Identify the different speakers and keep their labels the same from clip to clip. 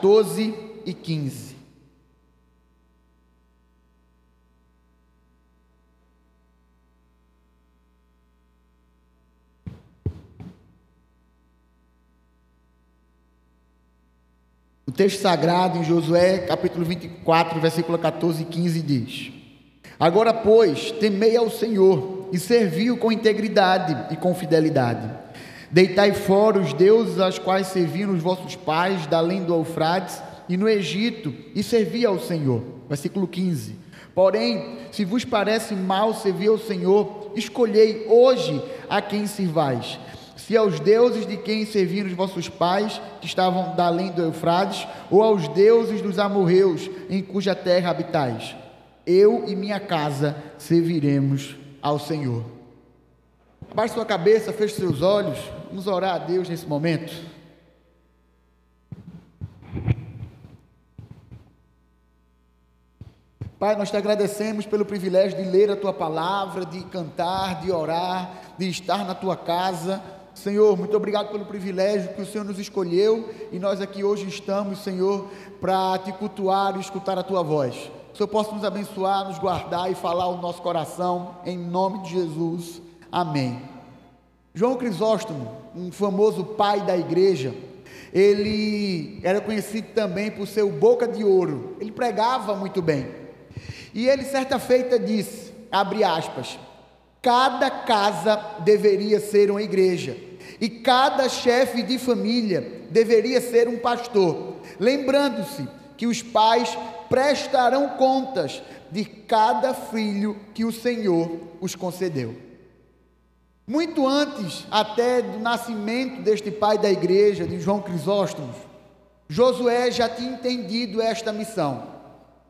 Speaker 1: 12 e 15. O texto sagrado em Josué, capítulo 24, versículo 14 e 15 diz: Agora, pois, temei ao Senhor e serviu com integridade e com fidelidade. Deitai fora os deuses aos quais serviam os vossos pais, da além do Eufrates e no Egito, e servi ao Senhor. Versículo 15. Porém, se vos parece mal servir ao Senhor, escolhei hoje a quem servais se aos deuses de quem serviram os vossos pais, que estavam da além do Eufrates, ou aos deuses dos amorreus, em cuja terra habitais. Eu e minha casa serviremos ao Senhor. Abaixe sua cabeça, feche seus olhos, vamos orar a Deus nesse momento. Pai, nós te agradecemos pelo privilégio de ler a tua palavra, de cantar, de orar, de estar na tua casa. Senhor, muito obrigado pelo privilégio que o Senhor nos escolheu e nós aqui hoje estamos, Senhor, para te cultuar e escutar a tua voz. Que o Senhor possa nos abençoar, nos guardar e falar o nosso coração, em nome de Jesus. Amém. João Crisóstomo, um famoso pai da igreja, ele era conhecido também por seu boca de ouro. Ele pregava muito bem. E ele certa feita disse, abre aspas, cada casa deveria ser uma igreja e cada chefe de família deveria ser um pastor, lembrando-se que os pais prestarão contas de cada filho que o Senhor os concedeu. Muito antes até do nascimento deste pai da igreja, de João Crisóstomo, Josué já tinha entendido esta missão.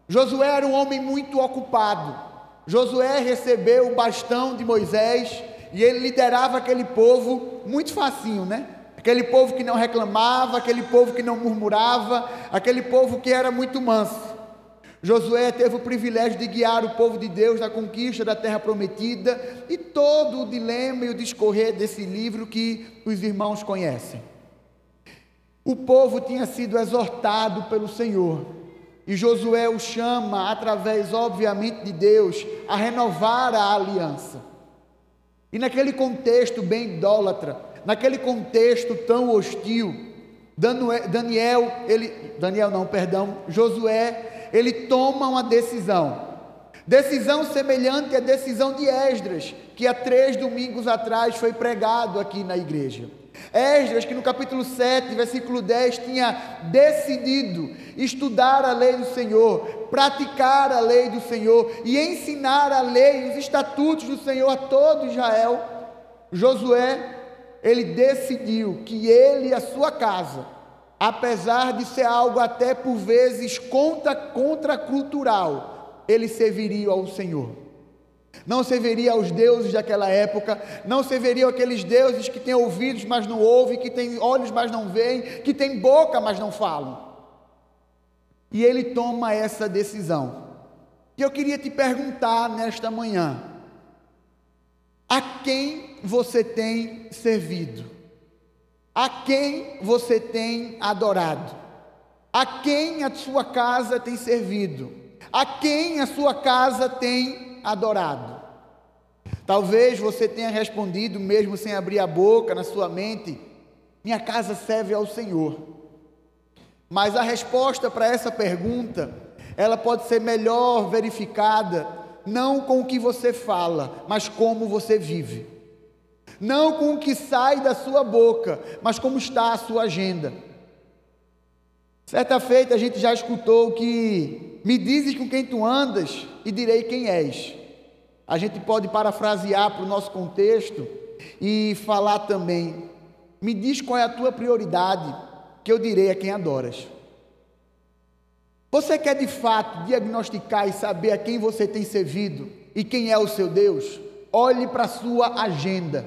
Speaker 1: Josué era um homem muito ocupado. Josué recebeu o bastão de Moisés e ele liderava aquele povo muito facinho, né? Aquele povo que não reclamava, aquele povo que não murmurava, aquele povo que era muito manso. Josué teve o privilégio de guiar o povo de Deus na conquista da terra prometida e todo o dilema e o discorrer desse livro que os irmãos conhecem. O povo tinha sido exortado pelo Senhor e Josué o chama, através, obviamente, de Deus, a renovar a aliança. E naquele contexto bem idólatra, naquele contexto tão hostil, Daniel, ele, Daniel não, perdão, Josué, ele toma uma decisão. Decisão semelhante à decisão de Esdras, que há três domingos atrás foi pregado aqui na igreja. Esdras, que no capítulo 7, versículo 10, tinha decidido estudar a lei do Senhor, praticar a lei do Senhor e ensinar a lei, os estatutos do Senhor a todo Israel. Josué, ele decidiu que ele e a sua casa, apesar de ser algo até por vezes contra, contracultural, ele serviria ao Senhor não serviria aos deuses daquela época, não serviriam aqueles deuses que têm ouvidos, mas não ouvem, que têm olhos, mas não veem, que têm boca, mas não falam. E ele toma essa decisão. E eu queria te perguntar nesta manhã: a quem você tem servido? A quem você tem adorado? A quem a sua casa tem servido? A quem a sua casa tem adorado. Talvez você tenha respondido, mesmo sem abrir a boca na sua mente: Minha casa serve ao Senhor. Mas a resposta para essa pergunta, ela pode ser melhor verificada não com o que você fala, mas como você vive. Não com o que sai da sua boca, mas como está a sua agenda. Certa feita a gente já escutou que me dizes com quem tu andas e direi quem és. A gente pode parafrasear para o nosso contexto e falar também: me diz qual é a tua prioridade, que eu direi a quem adoras. Você quer de fato diagnosticar e saber a quem você tem servido e quem é o seu Deus? Olhe para a sua agenda,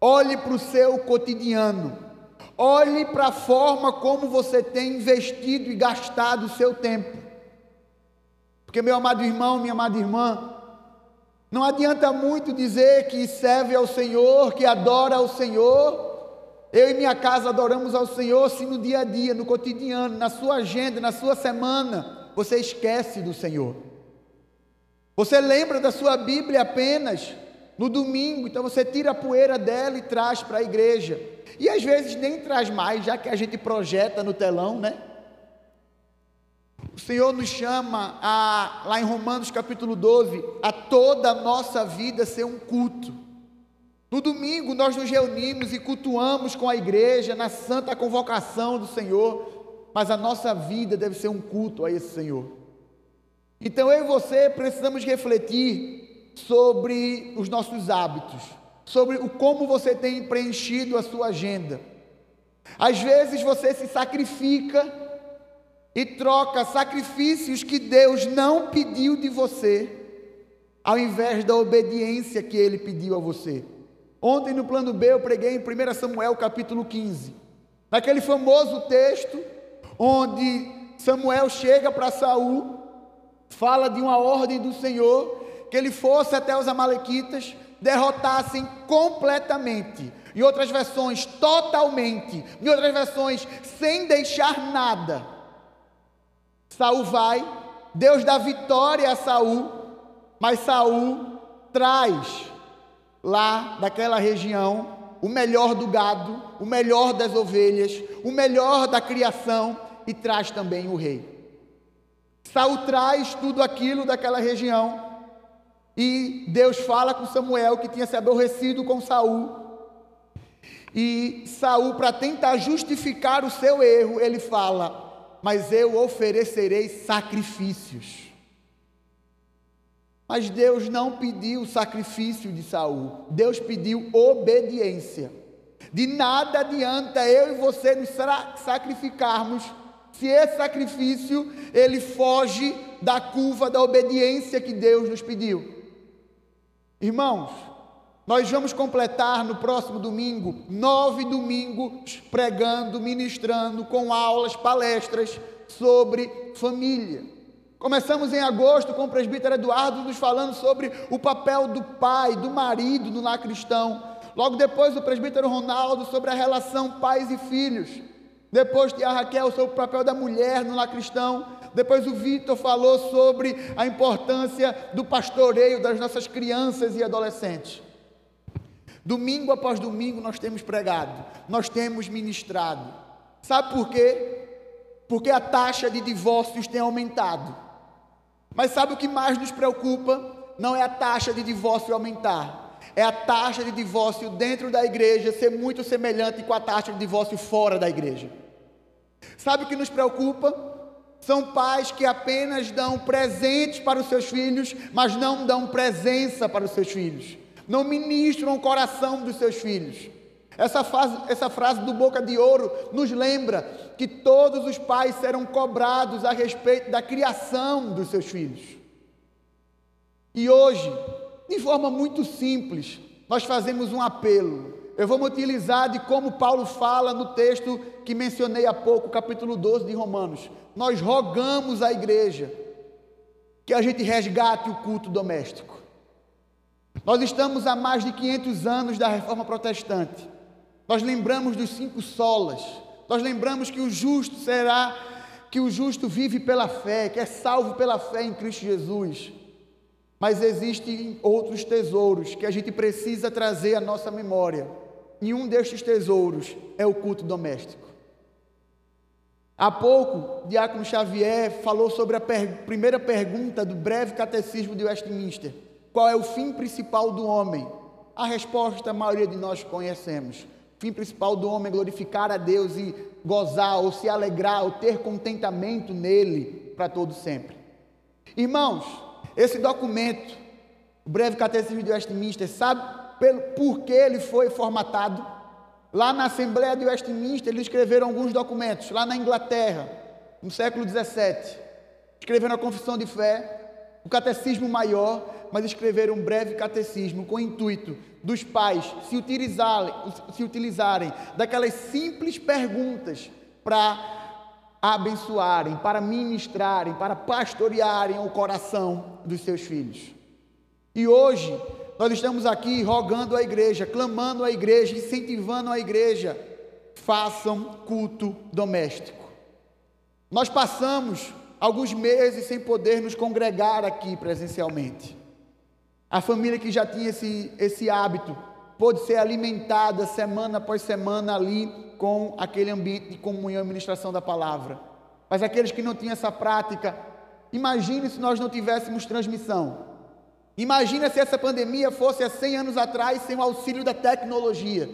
Speaker 1: olhe para o seu cotidiano, olhe para a forma como você tem investido e gastado o seu tempo. Porque, meu amado irmão, minha amada irmã, não adianta muito dizer que serve ao Senhor, que adora ao Senhor, Eu e minha casa adoramos ao Senhor se no dia a dia, no cotidiano, na sua agenda, na sua semana, você esquece do Senhor. Você lembra da sua Bíblia apenas no domingo, então você tira a poeira dela e traz para a igreja. E às vezes nem traz mais, já que a gente projeta no telão, né? O Senhor nos chama a, lá em Romanos capítulo 12, a toda a nossa vida ser um culto. No domingo nós nos reunimos e cultuamos com a igreja na santa convocação do Senhor, mas a nossa vida deve ser um culto a esse Senhor. Então eu e você precisamos refletir sobre os nossos hábitos, sobre o como você tem preenchido a sua agenda. Às vezes você se sacrifica e troca sacrifícios que Deus não pediu de você, ao invés da obediência que ele pediu a você. Ontem no plano B eu preguei em 1 Samuel capítulo 15, naquele famoso texto onde Samuel chega para Saul, fala de uma ordem do Senhor, que ele fosse até os amalequitas, derrotassem completamente. Em outras versões, totalmente. Em outras versões, sem deixar nada. Saul vai, Deus dá vitória a Saul, mas Saul traz lá daquela região o melhor do gado, o melhor das ovelhas, o melhor da criação e traz também o rei. Saul traz tudo aquilo daquela região e Deus fala com Samuel que tinha se aborrecido com Saul. E Saul, para tentar justificar o seu erro, ele fala: Mas eu oferecerei sacrifícios. Mas Deus não pediu sacrifício de Saul, Deus pediu obediência. De nada adianta eu e você nos sacrificarmos se esse sacrifício ele foge da curva da obediência que Deus nos pediu. Irmãos, nós vamos completar no próximo domingo nove domingos pregando, ministrando, com aulas, palestras sobre família. Começamos em agosto com o presbítero Eduardo nos falando sobre o papel do pai, do marido no lar cristão. Logo depois o presbítero Ronaldo sobre a relação pais e filhos. Depois a Raquel sobre o papel da mulher no lar cristão. Depois o Vitor falou sobre a importância do pastoreio das nossas crianças e adolescentes. Domingo após domingo nós temos pregado, nós temos ministrado. Sabe por quê? Porque a taxa de divórcios tem aumentado. Mas sabe o que mais nos preocupa? Não é a taxa de divórcio aumentar, é a taxa de divórcio dentro da igreja ser muito semelhante com a taxa de divórcio fora da igreja. Sabe o que nos preocupa? São pais que apenas dão presentes para os seus filhos, mas não dão presença para os seus filhos, não ministram o coração dos seus filhos. Essa, essa frase do Boca de Ouro nos lembra que todos os pais serão cobrados a respeito da criação dos seus filhos. E hoje, de forma muito simples, nós fazemos um apelo. Eu vou me utilizar de como Paulo fala no texto que mencionei há pouco, capítulo 12 de Romanos. Nós rogamos à igreja que a gente resgate o culto doméstico. Nós estamos há mais de 500 anos da reforma protestante. Nós lembramos dos cinco solas. Nós lembramos que o justo será que o justo vive pela fé, que é salvo pela fé em Cristo Jesus. Mas existem outros tesouros que a gente precisa trazer à nossa memória. E um destes tesouros é o culto doméstico. Há pouco, Diácono Xavier falou sobre a per primeira pergunta do breve catecismo de Westminster: qual é o fim principal do homem? A resposta a maioria de nós conhecemos: o fim principal do homem é glorificar a Deus e gozar, ou se alegrar, ou ter contentamento nele para todo sempre. Irmãos, esse documento, o breve catecismo de Westminster, sabe pelo, por que ele foi formatado? Lá na Assembleia de Westminster, eles escreveram alguns documentos, lá na Inglaterra, no século XVII. Escreveram a Confissão de Fé, o Catecismo Maior, mas escreveram um breve catecismo com o intuito dos pais se utilizarem, se utilizarem daquelas simples perguntas para abençoarem, para ministrarem, para pastorearem o coração dos seus filhos. E hoje nós estamos aqui rogando a igreja, clamando a igreja, incentivando a igreja façam culto doméstico. Nós passamos alguns meses sem poder nos congregar aqui presencialmente. A família que já tinha esse, esse hábito pôde ser alimentada semana após semana ali com aquele ambiente de comunhão e ministração da palavra. Mas aqueles que não tinham essa prática, imagine se nós não tivéssemos transmissão. Imagina se essa pandemia fosse há 100 anos atrás sem o auxílio da tecnologia.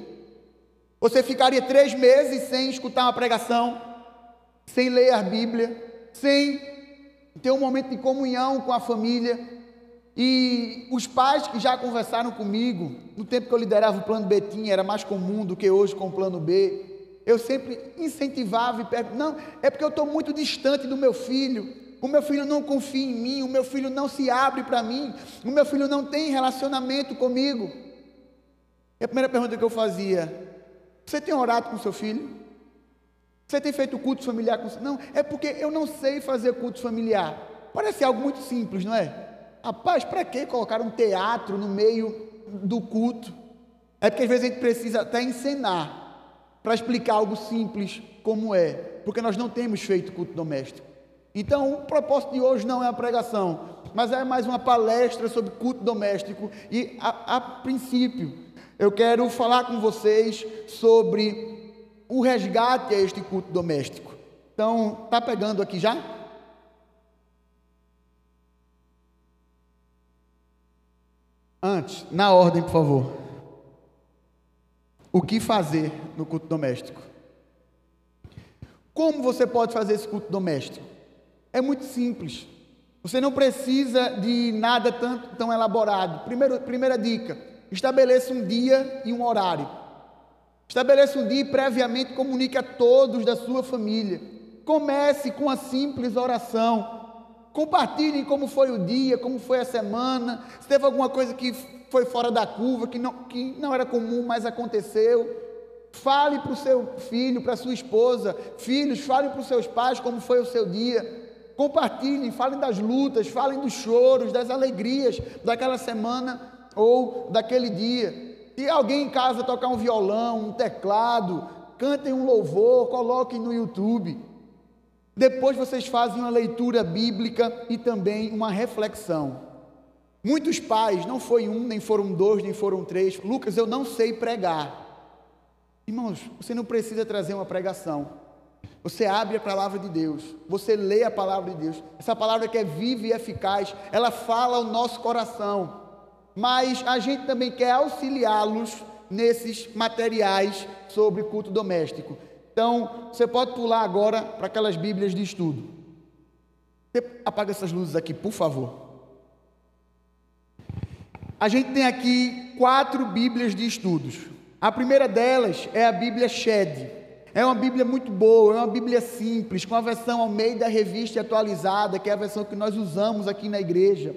Speaker 1: Você ficaria três meses sem escutar uma pregação, sem ler a Bíblia, sem ter um momento de comunhão com a família. E os pais que já conversaram comigo, no tempo que eu liderava o plano Betim, era mais comum do que hoje com o plano B. Eu sempre incentivava e perguntava: não, é porque eu estou muito distante do meu filho. O meu filho não confia em mim, o meu filho não se abre para mim, o meu filho não tem relacionamento comigo. E a primeira pergunta que eu fazia: Você tem orado com seu filho? Você tem feito culto familiar com Não, é porque eu não sei fazer culto familiar. Parece algo muito simples, não é? Rapaz, para que colocar um teatro no meio do culto? É porque às vezes a gente precisa até encenar para explicar algo simples como é, porque nós não temos feito culto doméstico. Então, o propósito de hoje não é a pregação, mas é mais uma palestra sobre culto doméstico. E, a, a princípio, eu quero falar com vocês sobre o resgate a este culto doméstico. Então, tá pegando aqui já? Antes, na ordem, por favor. O que fazer no culto doméstico? Como você pode fazer esse culto doméstico? É muito simples. Você não precisa de nada tão, tão elaborado. Primeiro, primeira dica: estabeleça um dia e um horário. Estabeleça um dia e previamente comunique a todos da sua família. Comece com a simples oração. Compartilhem como foi o dia, como foi a semana, se teve alguma coisa que foi fora da curva, que não, que não era comum, mas aconteceu. Fale para o seu filho, para a sua esposa, filhos, fale para os seus pais como foi o seu dia. Compartilhem, falem das lutas, falem dos choros, das alegrias daquela semana ou daquele dia. E alguém em casa tocar um violão, um teclado, cantem um louvor, coloquem no YouTube. Depois vocês fazem uma leitura bíblica e também uma reflexão. Muitos pais, não foi um, nem foram dois, nem foram três. Lucas, eu não sei pregar. Irmãos, você não precisa trazer uma pregação. Você abre a palavra de Deus, você lê a palavra de Deus. Essa palavra que é viva e eficaz, ela fala ao nosso coração. Mas a gente também quer auxiliá-los nesses materiais sobre culto doméstico. Então, você pode pular agora para aquelas Bíblias de estudo. Você apaga essas luzes aqui, por favor. A gente tem aqui quatro Bíblias de estudos. A primeira delas é a Bíblia Shed. É uma Bíblia muito boa, é uma Bíblia simples, com a versão ao meio da revista atualizada, que é a versão que nós usamos aqui na igreja.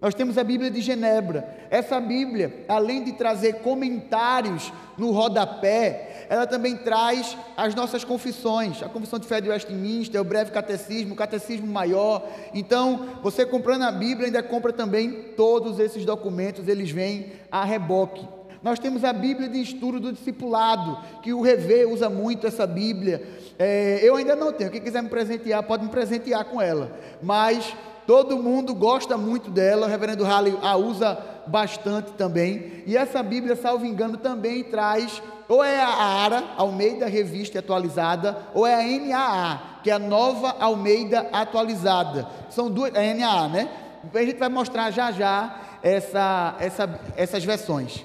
Speaker 1: Nós temos a Bíblia de Genebra. Essa Bíblia, além de trazer comentários no rodapé, ela também traz as nossas confissões, a confissão de fé de Westminster, o breve catecismo, o catecismo maior. Então, você comprando a Bíblia, ainda compra também todos esses documentos, eles vêm a reboque. Nós temos a Bíblia de estudo do discipulado, que o Revê usa muito essa Bíblia. É, eu ainda não tenho, quem quiser me presentear, pode me presentear com ela. Mas todo mundo gosta muito dela, o reverendo Halley a usa bastante também. E essa Bíblia, salvo engano, também traz, ou é a ARA, Almeida Revista Atualizada, ou é a NAA, que é a Nova Almeida Atualizada. São duas, é a NAA, né? A gente vai mostrar já já essa, essa, essas versões.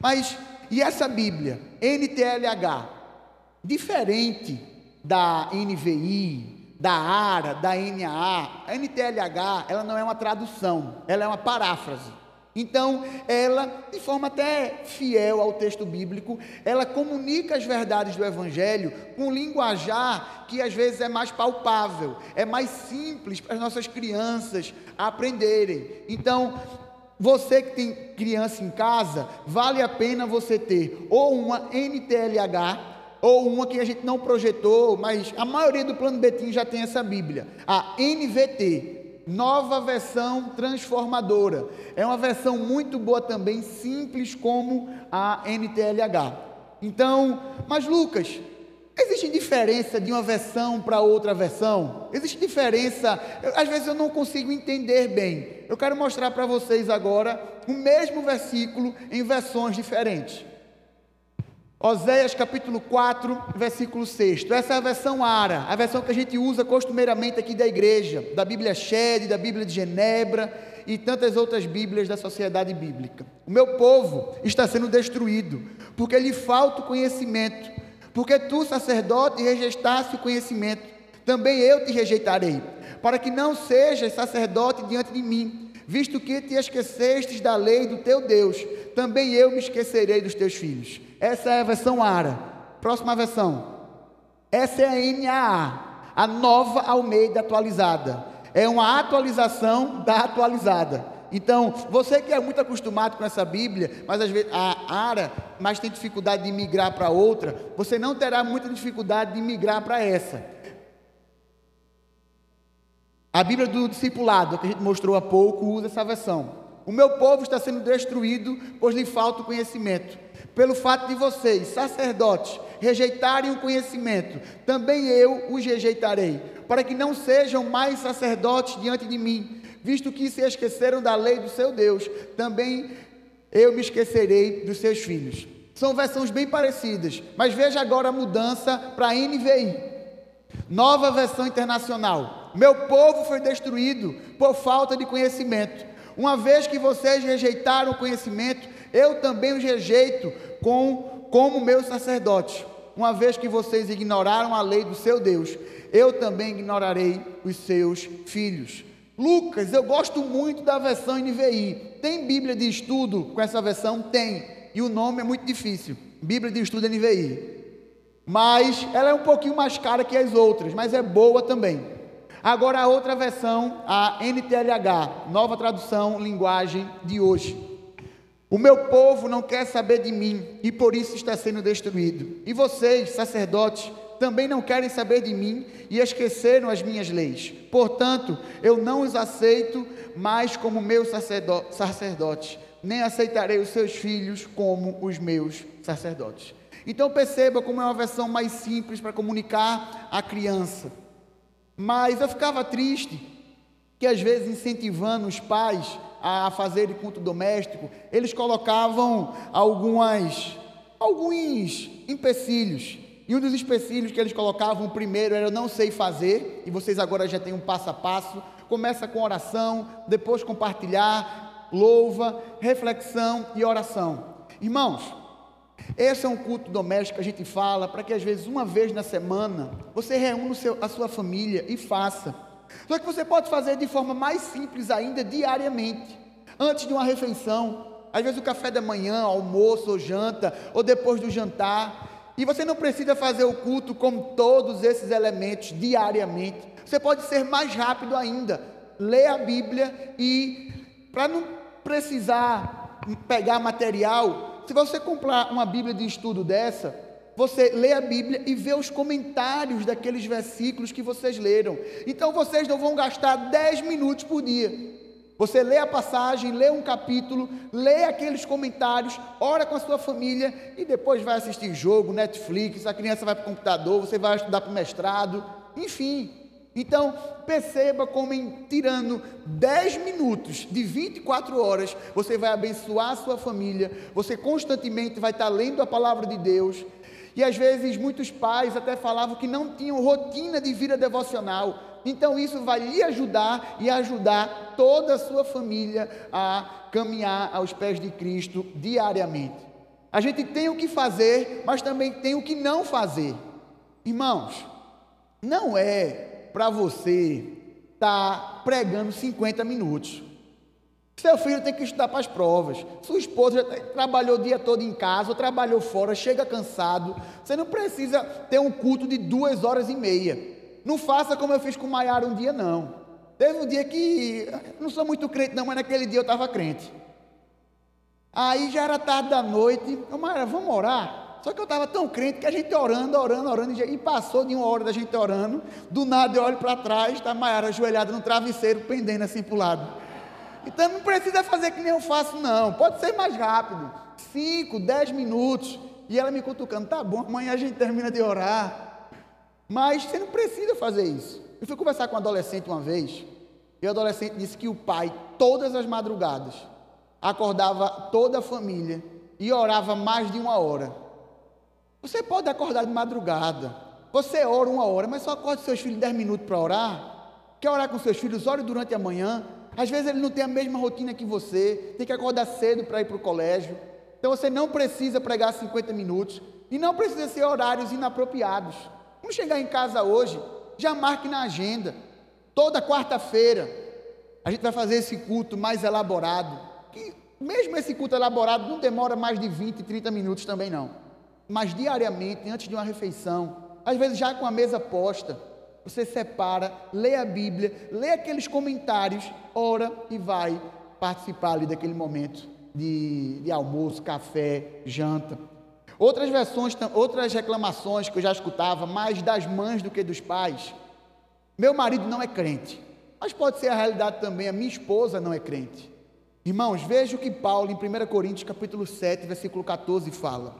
Speaker 1: Mas, e essa Bíblia, NTLH, diferente da NVI, da ARA, da NAA, a NTLH, ela não é uma tradução, ela é uma paráfrase. Então, ela, de forma até fiel ao texto bíblico, ela comunica as verdades do Evangelho com um linguajar que às vezes é mais palpável, é mais simples para as nossas crianças aprenderem. Então, você que tem criança em casa, vale a pena você ter ou uma NTLH ou uma que a gente não projetou, mas a maioria do plano Betim já tem essa Bíblia, a NVT, nova versão transformadora. É uma versão muito boa também, simples como a NTLH. Então, mas Lucas, Existe diferença de uma versão para outra versão? Existe diferença? Eu, às vezes eu não consigo entender bem. Eu quero mostrar para vocês agora o mesmo versículo em versões diferentes. Oséias capítulo 4, versículo 6. Essa é a versão ARA, a versão que a gente usa costumeiramente aqui da igreja, da Bíblia Shed, da Bíblia de Genebra e tantas outras Bíblias da sociedade bíblica. O meu povo está sendo destruído, porque lhe falta o conhecimento. Porque tu, sacerdote, rejeitaste o conhecimento, também eu te rejeitarei, para que não sejas sacerdote diante de mim, visto que te esquecestes da lei do teu Deus, também eu me esquecerei dos teus filhos. Essa é a versão ARA. Próxima versão. Essa é a NAA, a nova Almeida atualizada. É uma atualização da atualizada. Então, você que é muito acostumado com essa Bíblia, mas às vezes a ARA, mas tem dificuldade de migrar para outra, você não terá muita dificuldade de migrar para essa. A Bíblia do discipulado, que a gente mostrou há pouco, usa essa versão. O meu povo está sendo destruído, pois lhe falta o conhecimento. Pelo fato de vocês, sacerdotes, rejeitarem o conhecimento, também eu os rejeitarei, para que não sejam mais sacerdotes diante de mim, visto que se esqueceram da lei do seu Deus, também eu me esquecerei dos seus filhos. São versões bem parecidas, mas veja agora a mudança para a NVI. Nova versão internacional. Meu povo foi destruído por falta de conhecimento. Uma vez que vocês rejeitaram o conhecimento, eu também os rejeito com, como meus sacerdotes. Uma vez que vocês ignoraram a lei do seu Deus, eu também ignorarei os seus filhos. Lucas, eu gosto muito da versão NVI. Tem Bíblia de estudo com essa versão? Tem. E o nome é muito difícil. Bíblia de estudo NVI. Mas ela é um pouquinho mais cara que as outras, mas é boa também. Agora a outra versão, a NTLH, nova tradução, linguagem de hoje. O meu povo não quer saber de mim e por isso está sendo destruído. E vocês, sacerdotes, também não querem saber de mim e esqueceram as minhas leis. Portanto, eu não os aceito mais como meus sacerdotes, nem aceitarei os seus filhos como os meus sacerdotes. Então perceba como é uma versão mais simples para comunicar à criança. Mas eu ficava triste que às vezes incentivando os pais a fazer culto doméstico, eles colocavam algumas, alguns empecilhos. E um dos empecilhos que eles colocavam, primeiro era não sei fazer, e vocês agora já têm um passo a passo. Começa com oração, depois compartilhar, louva, reflexão e oração. Irmãos, esse é um culto doméstico que a gente fala para que às vezes uma vez na semana você reúna a sua família e faça. Só que você pode fazer de forma mais simples ainda, diariamente, antes de uma refeição, às vezes o café da manhã, almoço ou janta, ou depois do jantar. E você não precisa fazer o culto com todos esses elementos diariamente. Você pode ser mais rápido ainda. Lê a Bíblia e, para não precisar pegar material, se você comprar uma Bíblia de estudo dessa, você lê a Bíblia e vê os comentários daqueles versículos que vocês leram. Então vocês não vão gastar 10 minutos por dia. Você lê a passagem, lê um capítulo, lê aqueles comentários, ora com a sua família e depois vai assistir jogo, Netflix, a criança vai para o computador, você vai estudar para o mestrado, enfim. Então, perceba como em tirando 10 minutos de 24 horas, você vai abençoar a sua família, você constantemente vai estar lendo a palavra de Deus, e às vezes muitos pais até falavam que não tinham rotina de vida devocional. Então isso vai lhe ajudar e ajudar toda a sua família a caminhar aos pés de Cristo diariamente. A gente tem o que fazer, mas também tem o que não fazer. Irmãos, não é para você estar tá pregando 50 minutos. Seu filho tem que estudar para as provas. Sua esposa já trabalhou o dia todo em casa, ou trabalhou fora, chega cansado. Você não precisa ter um culto de duas horas e meia. Não faça como eu fiz com Maiara um dia, não. Teve um dia que. Não sou muito crente, não, mas naquele dia eu estava crente. Aí já era tarde da noite. Ô, Maiara, vamos orar? Só que eu estava tão crente que a gente orando, orando, orando, e passou de uma hora da gente orando. Do nada eu olho para trás, está Maiara ajoelhada no travesseiro, pendendo assim para o lado. Então não precisa fazer que nem eu faço, não. Pode ser mais rápido. Cinco, dez minutos. E ela me cutucando, tá bom, amanhã a gente termina de orar. Mas você não precisa fazer isso. Eu fui conversar com um adolescente uma vez, e o adolescente disse que o pai, todas as madrugadas, acordava toda a família e orava mais de uma hora. Você pode acordar de madrugada, você ora uma hora, mas só acorde seus filhos dez minutos para orar. Quer orar com seus filhos? Ore durante a manhã. Às vezes ele não tem a mesma rotina que você, tem que acordar cedo para ir para o colégio. Então você não precisa pregar 50 minutos e não precisa ser horários inapropriados. Vamos chegar em casa hoje, já marque na agenda. Toda quarta-feira a gente vai fazer esse culto mais elaborado. Que mesmo esse culto elaborado não demora mais de 20, 30 minutos também não. Mas diariamente, antes de uma refeição, às vezes já com a mesa posta, você separa, lê a Bíblia, lê aqueles comentários, ora e vai participar ali daquele momento de, de almoço, café, janta. Outras versões, outras reclamações que eu já escutava, mais das mães do que dos pais. Meu marido não é crente, mas pode ser a realidade também, a minha esposa não é crente. Irmãos, veja o que Paulo, em 1 Coríntios, capítulo 7, versículo 14, fala.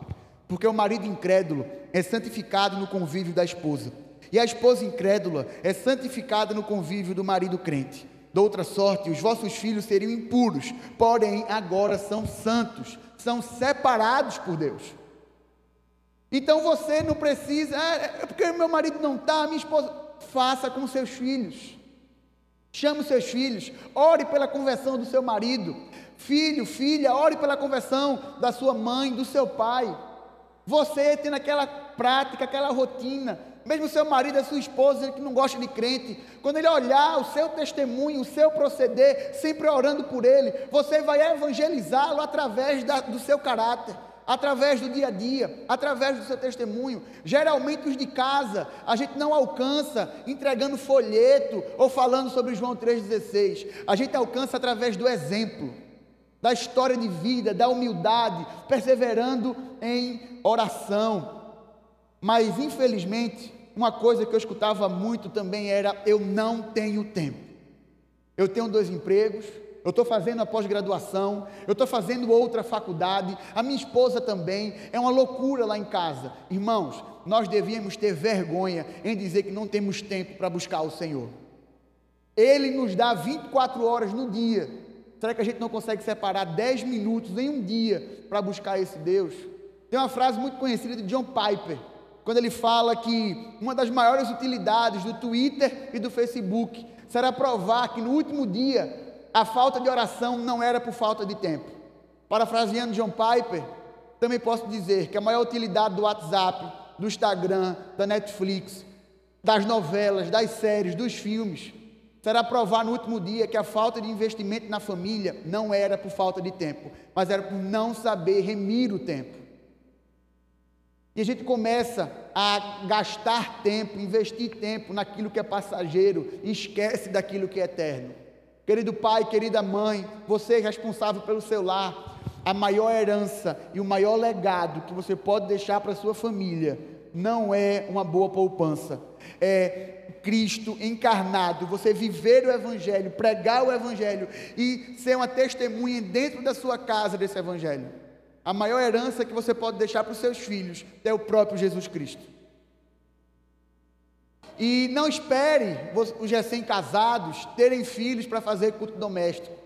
Speaker 1: Porque o marido incrédulo é santificado no convívio da esposa e a esposa incrédula é santificada no convívio do marido crente. De outra sorte, os vossos filhos seriam impuros, porém agora são santos, são separados por Deus. Então você não precisa, ah, é porque meu marido não está, minha esposa. Faça com seus filhos. Chame os seus filhos, ore pela conversão do seu marido. Filho, filha, ore pela conversão da sua mãe, do seu pai. Você tendo aquela prática, aquela rotina, mesmo seu marido, a sua esposa, que não gosta de crente, quando ele olhar o seu testemunho, o seu proceder, sempre orando por ele, você vai evangelizá-lo através da, do seu caráter, através do dia a dia, através do seu testemunho. Geralmente os de casa, a gente não alcança entregando folheto ou falando sobre João 3,16. A gente alcança através do exemplo, da história de vida, da humildade, perseverando em oração. Mas infelizmente, uma coisa que eu escutava muito também era: eu não tenho tempo. Eu tenho dois empregos, eu estou fazendo a pós-graduação, eu estou fazendo outra faculdade, a minha esposa também, é uma loucura lá em casa. Irmãos, nós devíamos ter vergonha em dizer que não temos tempo para buscar o Senhor. Ele nos dá 24 horas no dia. Será que a gente não consegue separar 10 minutos em um dia para buscar esse Deus? Tem uma frase muito conhecida de John Piper, quando ele fala que uma das maiores utilidades do Twitter e do Facebook será provar que no último dia a falta de oração não era por falta de tempo. Parafraseando John Piper, também posso dizer que a maior utilidade do WhatsApp, do Instagram, da Netflix, das novelas, das séries, dos filmes, será provar no último dia que a falta de investimento na família não era por falta de tempo, mas era por não saber remir o tempo. E a gente começa a gastar tempo, investir tempo naquilo que é passageiro e esquece daquilo que é eterno. Querido pai, querida mãe, você é responsável pelo seu lar. A maior herança e o maior legado que você pode deixar para sua família não é uma boa poupança, é Cristo encarnado, você viver o Evangelho, pregar o Evangelho e ser uma testemunha dentro da sua casa desse Evangelho. A maior herança que você pode deixar para os seus filhos é o próprio Jesus Cristo. E não espere os recém-casados terem filhos para fazer culto doméstico.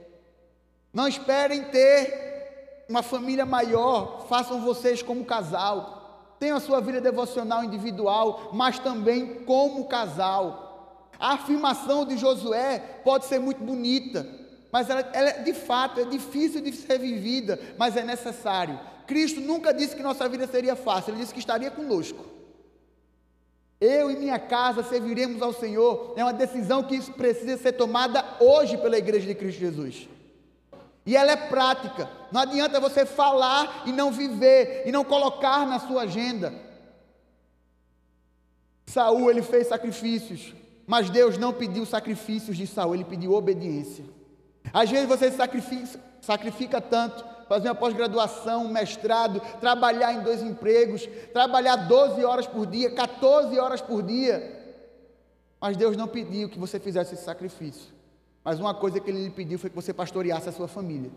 Speaker 1: Não esperem ter uma família maior, façam vocês como casal. Tenham a sua vida devocional individual, mas também como casal. A afirmação de Josué pode ser muito bonita, mas ela, ela de fato é difícil de ser vivida, mas é necessário. Cristo nunca disse que nossa vida seria fácil, ele disse que estaria conosco. Eu e minha casa serviremos ao Senhor. É uma decisão que precisa ser tomada hoje pela igreja de Cristo Jesus. E ela é prática. Não adianta você falar e não viver e não colocar na sua agenda. Saul ele fez sacrifícios, mas Deus não pediu sacrifícios de Saul, ele pediu obediência. Às vezes você sacrifica, sacrifica tanto, fazer uma pós-graduação, um mestrado, trabalhar em dois empregos, trabalhar 12 horas por dia, 14 horas por dia. Mas Deus não pediu que você fizesse esse sacrifício. Mas uma coisa que Ele lhe pediu foi que você pastoreasse a sua família,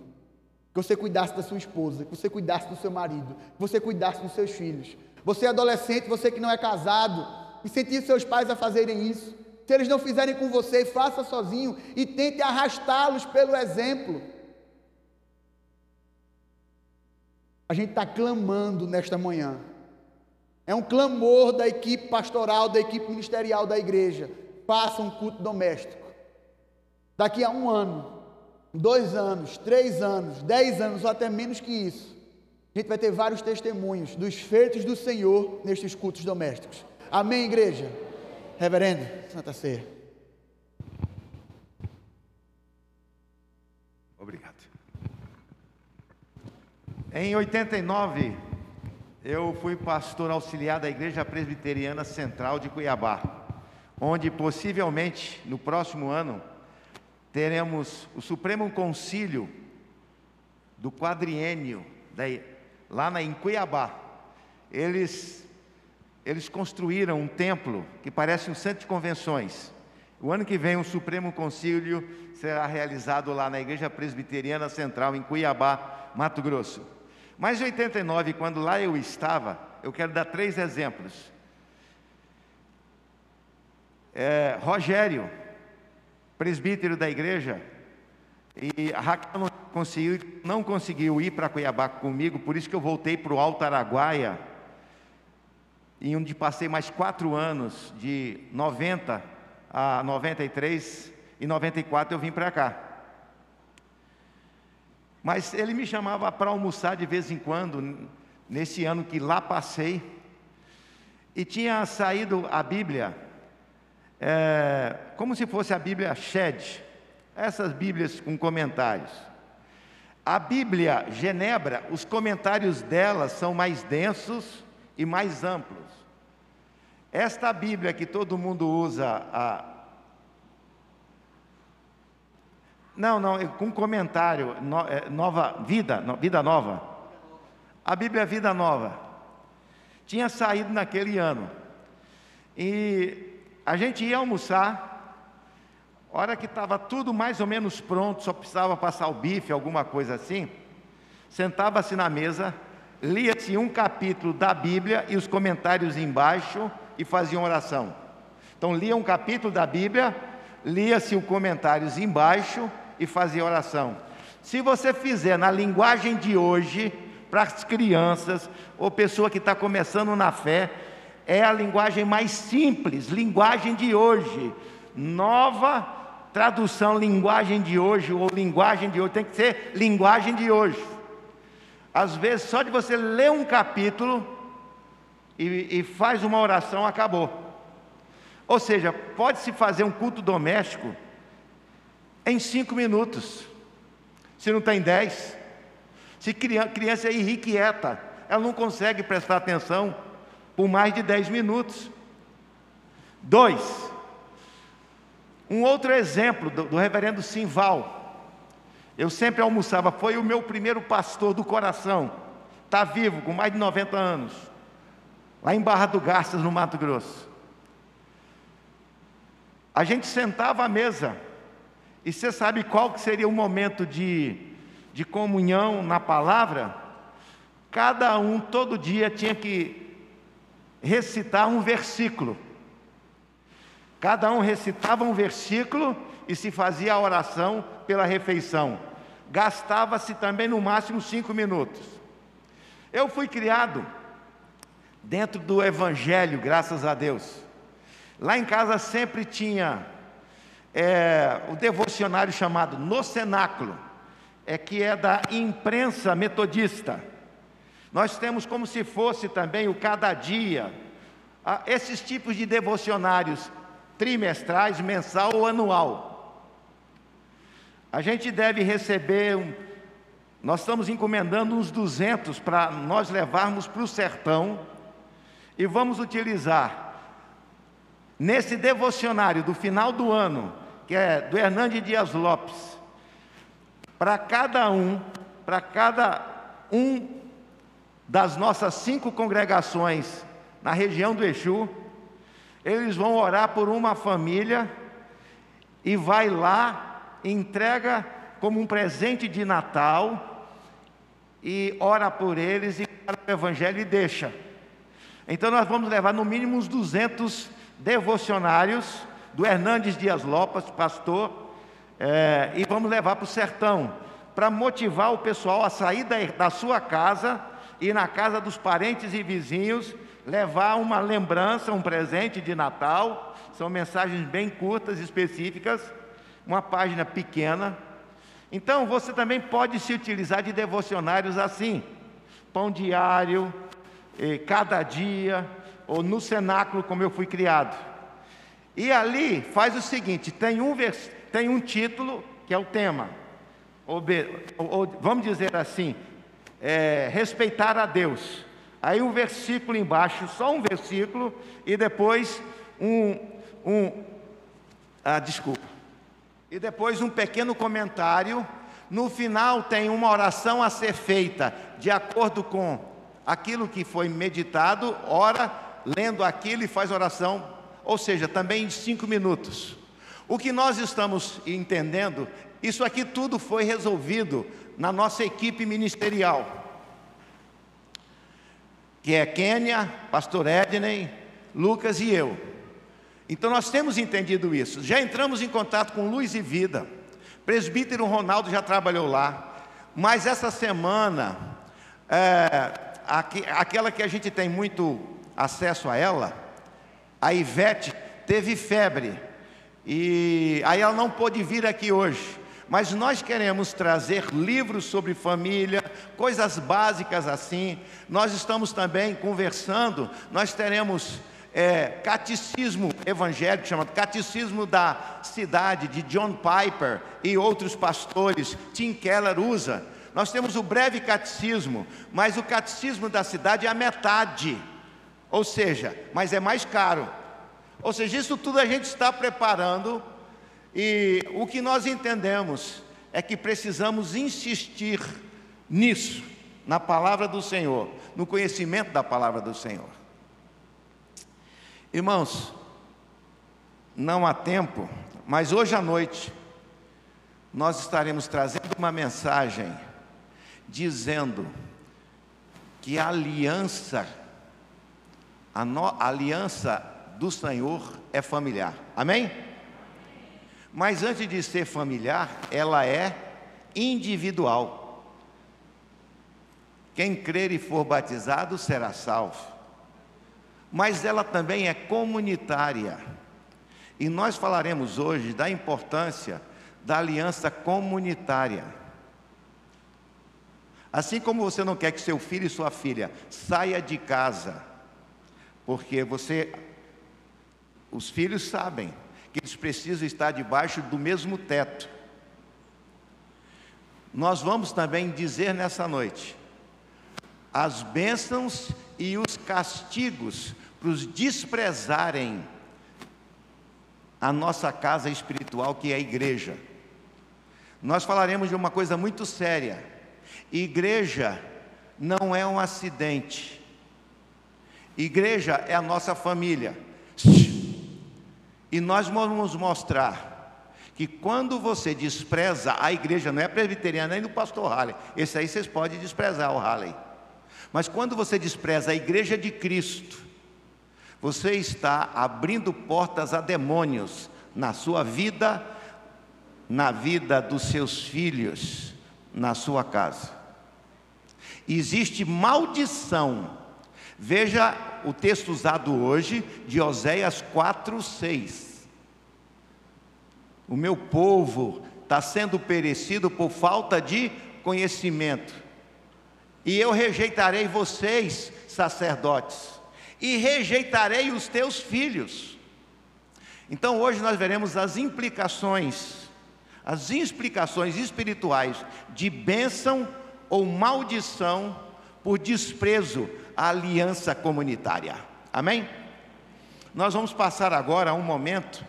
Speaker 1: que você cuidasse da sua esposa, que você cuidasse do seu marido, que você cuidasse dos seus filhos. Você é adolescente, você que não é casado, Incentive seus pais a fazerem isso. Se eles não fizerem com você, faça sozinho e tente arrastá-los pelo exemplo. A gente está clamando nesta manhã. É um clamor da equipe pastoral, da equipe ministerial da igreja. Faça um culto doméstico. Daqui a um ano, dois anos, três anos, dez anos ou até menos que isso, a gente vai ter vários testemunhos dos feitos do Senhor nestes cultos domésticos. Amém, igreja? Reverendo, Santa Ceia.
Speaker 2: Obrigado. Em 89, eu fui pastor auxiliar da Igreja Presbiteriana Central de Cuiabá, onde possivelmente no próximo ano teremos o Supremo Concílio do quadriênio lá na, em Cuiabá. Eles eles construíram um templo que parece um centro de convenções. O ano que vem, o Supremo Concílio será realizado lá na Igreja Presbiteriana Central, em Cuiabá, Mato Grosso. Mas em 89, quando lá eu estava, eu quero dar três exemplos. É, Rogério, presbítero da igreja, e a Raquel não conseguiu, não conseguiu ir para Cuiabá comigo, por isso que eu voltei para o Alto Araguaia e onde passei mais quatro anos, de 90 a 93, e 94 eu vim para cá. Mas ele me chamava para almoçar de vez em quando, nesse ano que lá passei, e tinha saído a Bíblia, é, como se fosse a Bíblia Shed, essas Bíblias com comentários. A Bíblia Genebra, os comentários dela são mais densos e mais amplos. Esta Bíblia que todo mundo usa, a... não, não, é com comentário, é, nova vida, vida nova. A Bíblia Vida Nova tinha saído naquele ano e a gente ia almoçar. Hora que estava tudo mais ou menos pronto, só precisava passar o bife, alguma coisa assim. Sentava-se na mesa, lia-se um capítulo da Bíblia e os comentários embaixo e faziam oração. Então lia um capítulo da Bíblia, lia-se os comentários embaixo e fazia oração. Se você fizer na linguagem de hoje, para as crianças ou pessoa que está começando na fé, é a linguagem mais simples, linguagem de hoje. Nova tradução, linguagem de hoje, ou linguagem de hoje, tem que ser linguagem de hoje. Às vezes, só de você ler um capítulo, e, e faz uma oração, acabou. Ou seja, pode-se fazer um culto doméstico em cinco minutos, se não tem dez. Se criança, criança é irrequieta, ela não consegue prestar atenção por mais de dez minutos. Dois, um outro exemplo do, do reverendo Simval. Eu sempre almoçava, foi o meu primeiro pastor do coração. Está vivo, com mais de 90 anos lá em Barra do Garças, no Mato Grosso. A gente sentava à mesa, e você sabe qual que seria o momento de, de comunhão na palavra? Cada um, todo dia, tinha que recitar um versículo. Cada um recitava um versículo e se fazia a oração pela refeição. Gastava-se também no máximo cinco minutos. Eu fui criado dentro do Evangelho, graças a Deus. Lá em casa sempre tinha é, o devocionário chamado No Cenáculo, é que é da imprensa metodista. Nós temos como se fosse também o cada dia, esses tipos de devocionários trimestrais, mensal ou anual. A gente deve receber, um, nós estamos encomendando uns 200 para nós levarmos para o sertão, e vamos utilizar nesse devocionário do final do ano, que é do Hernandes Dias Lopes, para cada um, para cada um das nossas cinco congregações na região do Exu, eles vão orar por uma família e vai lá, entrega como um presente de Natal e ora por eles e o evangelho e deixa. Então nós vamos levar no mínimo uns 200 devocionários do Hernandes Dias Lopes, pastor, é, e vamos levar para o sertão, para motivar o pessoal a sair da, da sua casa e na casa dos parentes e vizinhos, levar uma lembrança, um presente de Natal. São mensagens bem curtas, específicas, uma página pequena. Então você também pode se utilizar de devocionários assim: pão diário, eh, cada dia, ou no cenáculo, como eu fui criado. E ali faz o seguinte: tem um, vers... tem um título, que é o tema. Ou, ou, vamos dizer assim, é, respeitar a Deus. Aí um versículo embaixo, só um versículo, e depois um. um ah, desculpa. E depois um pequeno comentário. No final tem uma oração a ser feita, de acordo com aquilo que foi meditado, ora, lendo aquilo e faz oração, ou seja, também em cinco minutos. O que nós estamos entendendo, isso aqui tudo foi resolvido na nossa equipe ministerial, que é Kênia, Pastor Edney, Lucas e eu. Então nós temos entendido isso. Já entramos em contato com Luz e Vida. Presbítero Ronaldo já trabalhou lá. Mas essa semana, é, aqui, aquela que a gente tem muito acesso a ela, a Ivete, teve febre. E aí ela não pôde vir aqui hoje mas nós queremos trazer livros sobre família, coisas básicas assim. Nós estamos também conversando, nós teremos é, catecismo evangélico, chamado Catecismo da Cidade, de John Piper e outros pastores, Tim Keller usa. Nós temos o breve catecismo, mas o catecismo da cidade é a metade, ou seja, mas é mais caro. Ou seja, isso tudo a gente está preparando e o que nós entendemos é que precisamos insistir nisso, na palavra do Senhor, no conhecimento da palavra do Senhor. Irmãos, não há tempo, mas hoje à noite nós estaremos trazendo uma mensagem dizendo que a aliança, a, no, a aliança do Senhor é familiar. Amém? Mas antes de ser familiar, ela é individual. Quem crer e for batizado será salvo. Mas ela também é comunitária. E nós falaremos hoje da importância da aliança comunitária. Assim como você não quer que seu filho e sua filha saia de casa, porque você os filhos sabem que eles precisam estar debaixo do mesmo teto. Nós vamos também dizer nessa noite as bênçãos e os castigos para os desprezarem a nossa casa espiritual, que é a igreja. Nós falaremos de uma coisa muito séria: igreja não é um acidente, igreja é a nossa família. E nós vamos mostrar que quando você despreza a igreja, não é presbiteriana nem do pastor Halley, esse aí vocês podem desprezar o Halley. Mas quando você despreza a igreja de Cristo, você está abrindo portas a demônios na sua vida, na vida dos seus filhos, na sua casa. Existe maldição Veja o texto usado hoje de Oséias 4, 6. O meu povo está sendo perecido por falta de conhecimento, e eu rejeitarei vocês, sacerdotes, e rejeitarei os teus filhos. Então hoje nós veremos as implicações, as explicações espirituais de bênção ou maldição por desprezo à aliança comunitária. Amém? Nós vamos passar agora a um momento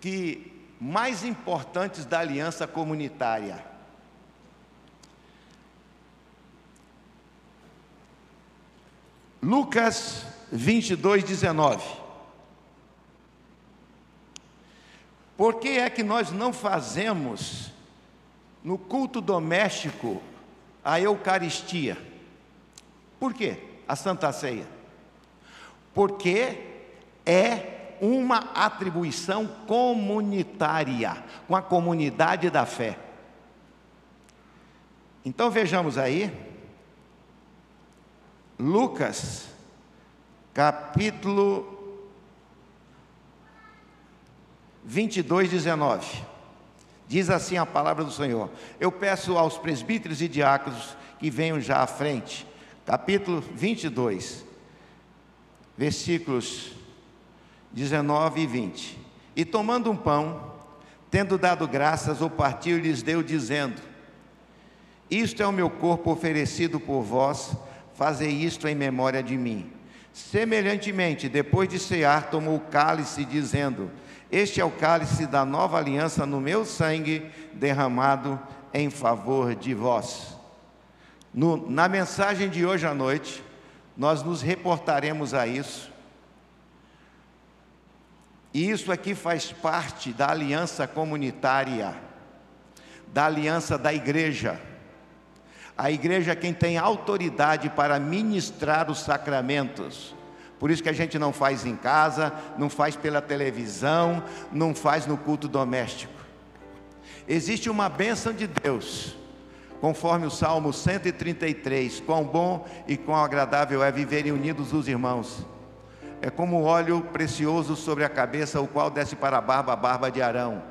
Speaker 2: que mais importantes da aliança comunitária. Lucas 22, 19. Por que é que nós não fazemos no culto doméstico a Eucaristia. Por quê? A Santa Ceia. Porque é uma atribuição comunitária, com a comunidade da fé. Então vejamos aí, Lucas, capítulo 22, 19. Diz assim a palavra do Senhor: Eu peço aos presbíteros e diáconos que venham já à frente. Capítulo 22, versículos 19 e 20. E tomando um pão, tendo dado graças, o partiu e lhes deu, dizendo: Isto é o meu corpo oferecido por vós, fazei isto em memória de mim. Semelhantemente, depois de cear, tomou o cálice, dizendo: Este é o cálice da nova aliança no meu sangue, derramado em favor de vós. No, na mensagem de hoje à noite, nós nos reportaremos a isso e isso aqui faz parte da aliança comunitária, da aliança da igreja. A igreja é quem tem autoridade para ministrar os sacramentos. Por isso que a gente não faz em casa, não faz pela televisão, não faz no culto doméstico. Existe uma bênção de Deus, conforme o Salmo 133: quão bom e quão agradável é viverem unidos os irmãos é como óleo precioso sobre a cabeça, o qual desce para a barba, a barba de Arão.